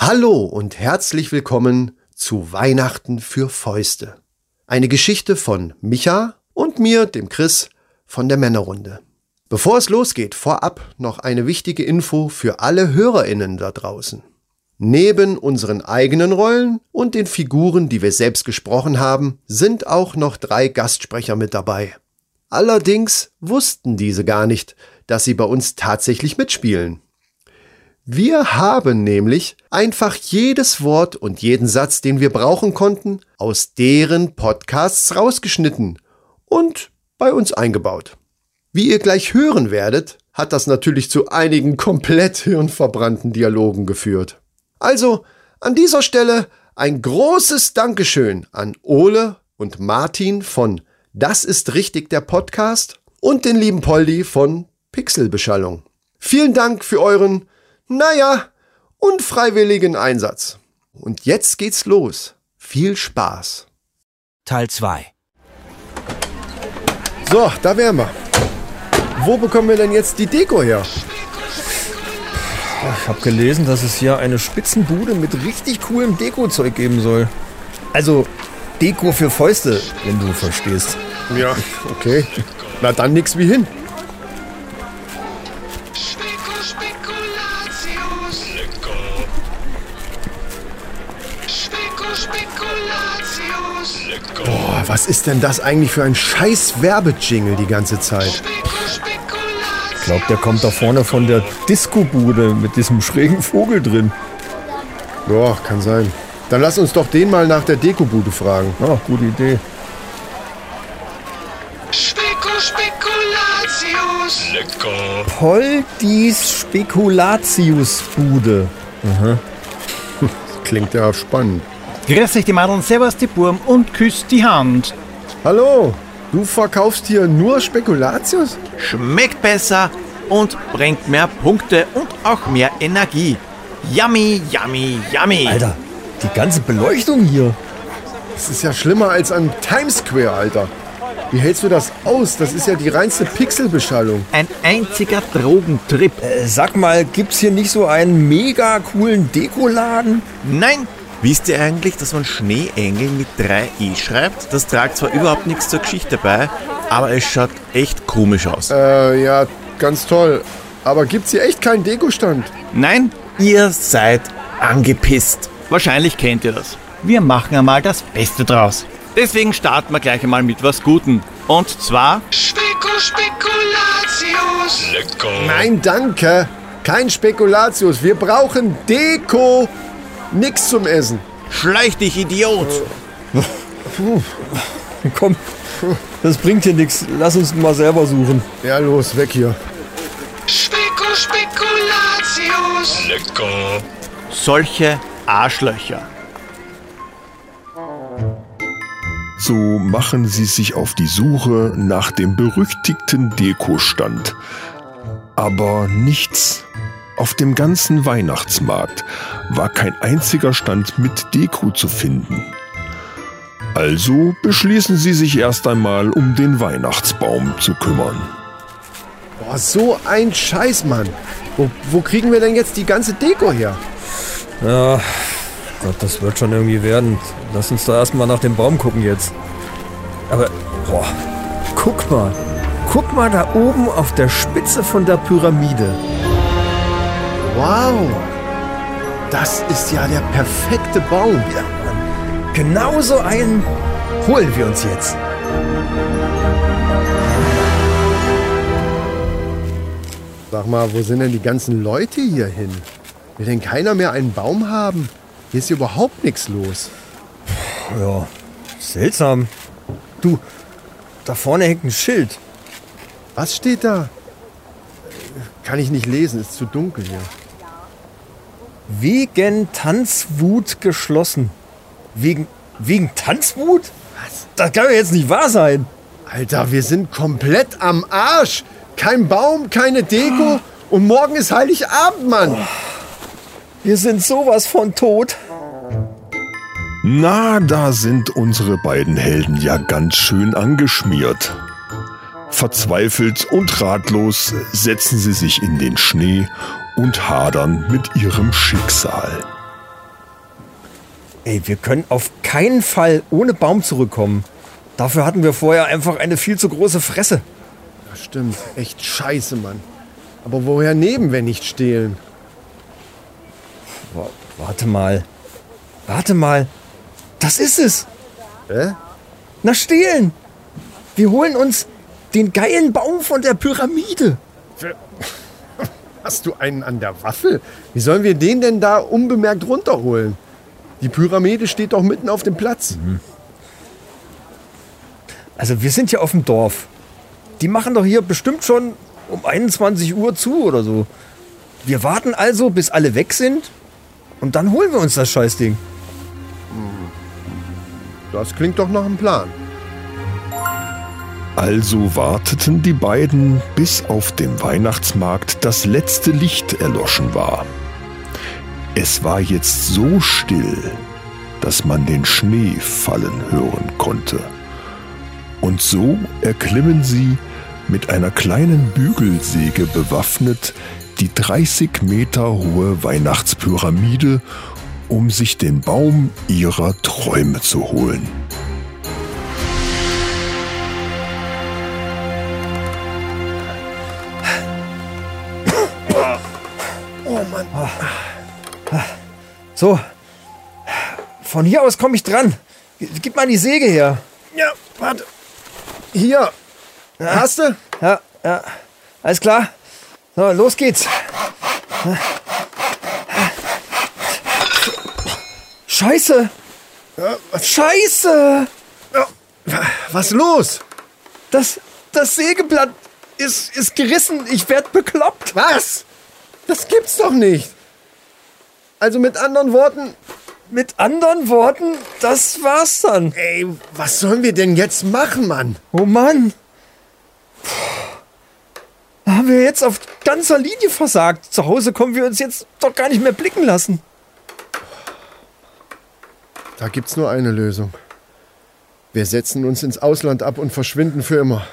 Hallo und herzlich willkommen zu Weihnachten für Fäuste. Eine Geschichte von Micha und mir, dem Chris, von der Männerrunde. Bevor es losgeht, vorab noch eine wichtige Info für alle HörerInnen da draußen. Neben unseren eigenen Rollen und den Figuren, die wir selbst gesprochen haben, sind auch noch drei Gastsprecher mit dabei. Allerdings wussten diese gar nicht, dass sie bei uns tatsächlich mitspielen. Wir haben nämlich einfach jedes Wort und jeden Satz, den wir brauchen konnten, aus deren Podcasts rausgeschnitten und bei uns eingebaut. Wie ihr gleich hören werdet, hat das natürlich zu einigen komplett hirnverbrannten Dialogen geführt. Also an dieser Stelle ein großes Dankeschön an Ole und Martin von Das ist richtig der Podcast und den lieben Poldi von Pixelbeschallung. Vielen Dank für euren, naja, unfreiwilligen Einsatz. Und jetzt geht's los. Viel Spaß. Teil 2 So, da wären wir. Wo bekommen wir denn jetzt die Deko her? Ich habe gelesen, dass es hier eine Spitzenbude mit richtig coolem Deko-Zeug geben soll. Also Deko für Fäuste, wenn du verstehst. Ja, okay. Na dann nix wie hin. Boah, was ist denn das eigentlich für ein scheiß Werbejingle die ganze Zeit? Ich glaube, der kommt da vorne von der Disco-Bude mit diesem schrägen Vogel drin. Boah, kann sein. Dann lass uns doch den mal nach der Dekobude fragen. Ah, gute Idee. Spekulatius. Poldis Spekulatius-Bude. Klingt ja spannend. Grüß dich die Madeln, servus die Burm und küsst die Hand. Hallo, du verkaufst hier nur Spekulatius? Schmeckt besser und bringt mehr Punkte und auch mehr Energie. Yummy, yummy, yummy. Alter, die ganze Beleuchtung hier. Das ist ja schlimmer als an Times Square, Alter. Wie hältst du das aus? Das ist ja die reinste Pixelbeschallung. Ein einziger Drogentrip. Äh, sag mal, gibt's hier nicht so einen mega coolen Dekoladen? Nein, wisst ihr eigentlich, dass man Schneeengel mit 3e schreibt? Das tragt zwar überhaupt nichts zur Geschichte bei, aber es schaut echt komisch aus. Äh, ja, ganz toll. Aber gibt's hier echt keinen Dekostand? Nein, ihr seid angepisst. Wahrscheinlich kennt ihr das. Wir machen einmal das Beste draus. Deswegen starten wir gleich einmal mit was Gutem. Und zwar Speko, Spekulatius. Nein, danke. Kein Spekulatius. Wir brauchen Deko. Nix zum Essen. Schleich dich, Idiot! Komm, das bringt hier nichts. Lass uns mal selber suchen. Ja, los, weg hier. Speko, Spekulatius. solche Arschlöcher. So machen sie sich auf die Suche nach dem berüchtigten Dekostand. Aber nichts. Auf dem ganzen Weihnachtsmarkt war kein einziger Stand mit Deko zu finden. Also beschließen sie sich erst einmal um den Weihnachtsbaum zu kümmern. Boah, so ein Scheiß, Mann. Wo, wo kriegen wir denn jetzt die ganze Deko her? Ja, Gott, das wird schon irgendwie werden. Lass uns da erstmal nach dem Baum gucken jetzt. Aber, boah, guck mal. Guck mal da oben auf der Spitze von der Pyramide. Wow. Das ist ja der perfekte Baum. Ja, Mann. Genau so einen holen wir uns jetzt. Sag mal, wo sind denn die ganzen Leute hier hin? Will denn keiner mehr einen Baum haben? Hier ist überhaupt nichts los. Ja, seltsam. Du, da vorne hängt ein Schild. Was steht da? Kann ich nicht lesen, ist zu dunkel hier. Wegen Tanzwut geschlossen. Wegen, wegen Tanzwut? Was? Das kann ja jetzt nicht wahr sein. Alter, wir sind komplett am Arsch. Kein Baum, keine Deko und morgen ist Heiligabend, Mann. Wir sind sowas von tot. Na, da sind unsere beiden Helden ja ganz schön angeschmiert. Verzweifelt und ratlos setzen sie sich in den Schnee und hadern mit ihrem Schicksal. Ey, wir können auf keinen Fall ohne Baum zurückkommen. Dafür hatten wir vorher einfach eine viel zu große Fresse. Das stimmt. Echt scheiße, Mann. Aber woher nehmen, wenn nicht stehlen? Wa- Warte mal. Warte mal. Das ist es. Hä? Na, stehlen. Wir holen uns den geilen Baum von der Pyramide. Hast du einen an der Waffel? Wie sollen wir den denn da unbemerkt runterholen? Die Pyramide steht doch mitten auf dem Platz. Also wir sind hier auf dem Dorf. Die machen doch hier bestimmt schon um 21 Uhr zu oder so. Wir warten also, bis alle weg sind und dann holen wir uns das Scheißding. Das klingt doch nach einem Plan. Also warteten die beiden, bis auf dem Weihnachtsmarkt das letzte Licht erloschen war. Es war jetzt so still, dass man den Schnee fallen hören konnte. Und so erklimmen sie, mit einer kleinen Bügelsäge bewaffnet, die 30 Meter hohe Weihnachtspyramide, um sich den Baum ihrer Träume zu holen. So, von hier aus komme ich dran. Gib mal die Säge her. Ja, warte. Hier. Hast du? Ja, ja. Alles klar. So, los geht's. Scheiße! Scheiße! Was los? Das, das Sägeblatt ist, ist gerissen. Ich werd bekloppt. Was? Das gibt's doch nicht. Also mit anderen Worten, Mit anderen Worten, das war's dann. ey, was sollen wir denn jetzt machen, Mann? Oh Mann. Puh. Da haben wir jetzt auf ganzer Linie versagt. Zu Hause kommen wir uns jetzt doch gar nicht mehr blicken lassen. Da gibt's nur eine Lösung. Wir setzen uns ins Ausland ab und verschwinden für immer.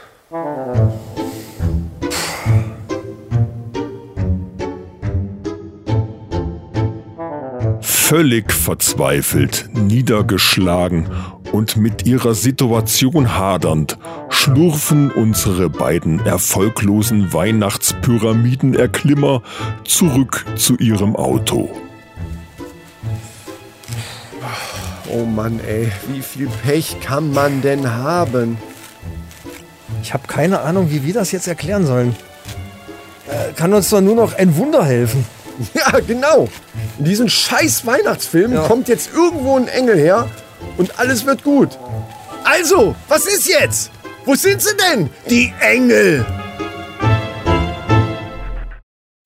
Völlig verzweifelt, niedergeschlagen und mit ihrer Situation hadernd, schlurfen unsere beiden erfolglosen Weihnachtspyramidenerklimmer zurück zu ihrem Auto. Oh Mann, ey, wie viel Pech kann man denn haben? Ich habe keine Ahnung, wie wir das jetzt erklären sollen. Äh, kann uns doch nur noch ein Wunder helfen. Ja, genau. In diesen scheiß Weihnachtsfilmen Ja. kommt jetzt irgendwo ein Engel her und alles wird gut. Also, was ist jetzt? Wo sind sie denn? Die Engel!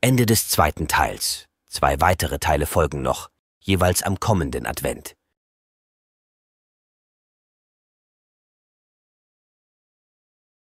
Ende des zweiten Teils. Zwei weitere Teile folgen noch, jeweils am kommenden Advent.